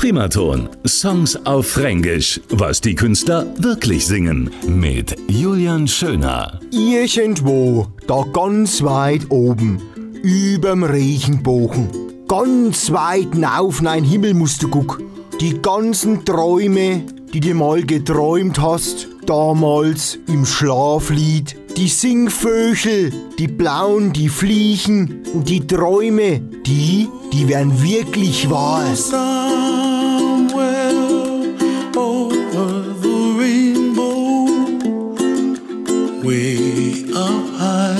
Primaton. Songs auf Fränkisch. Was die Künstler wirklich singen. Mit Julian Schöner. Irgendwo, da ganz weit oben, überm Regenbogen, ganz weit auf nein Himmel musst du guck. Die ganzen Träume, die du mal geträumt hast, damals im Schlaflied, die Singvögel, die Blauen, die Fliegen und die Träume, die, die werden wirklich wahr. Way up high,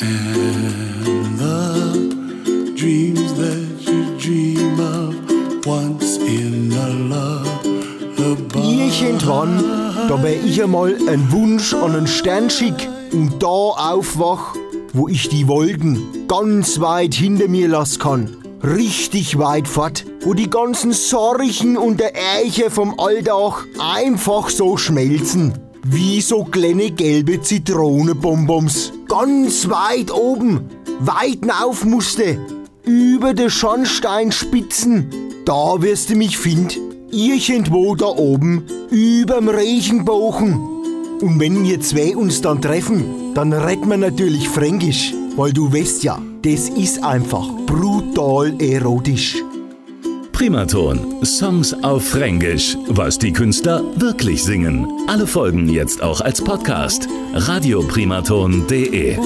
and the dreams that you dream of once in a lullaby. Irgendwann, da wär ich einmal ein Wunsch an einen Stern schick und da aufwach, wo ich die Wolken ganz weit hinter mir lassen kann. Richtig weit fort, wo die ganzen Sorgen und der Ärger vom Alltag einfach so schmelzen. Wie so kleine gelbe Zitronenbonbons. Ganz weit oben, weit auf musste, über de Schornsteinspitzen. Da wirst du mich find, irgendwo da oben, überm Regenbogen. Und wenn wir zwei uns dann treffen, dann retten wir natürlich Fränkisch, weil du weißt ja, das ist einfach brutal erotisch. Primaton. Songs auf Fränkisch. Was die Künstler wirklich singen. Alle Folgen jetzt auch als Podcast. radioprimaton.de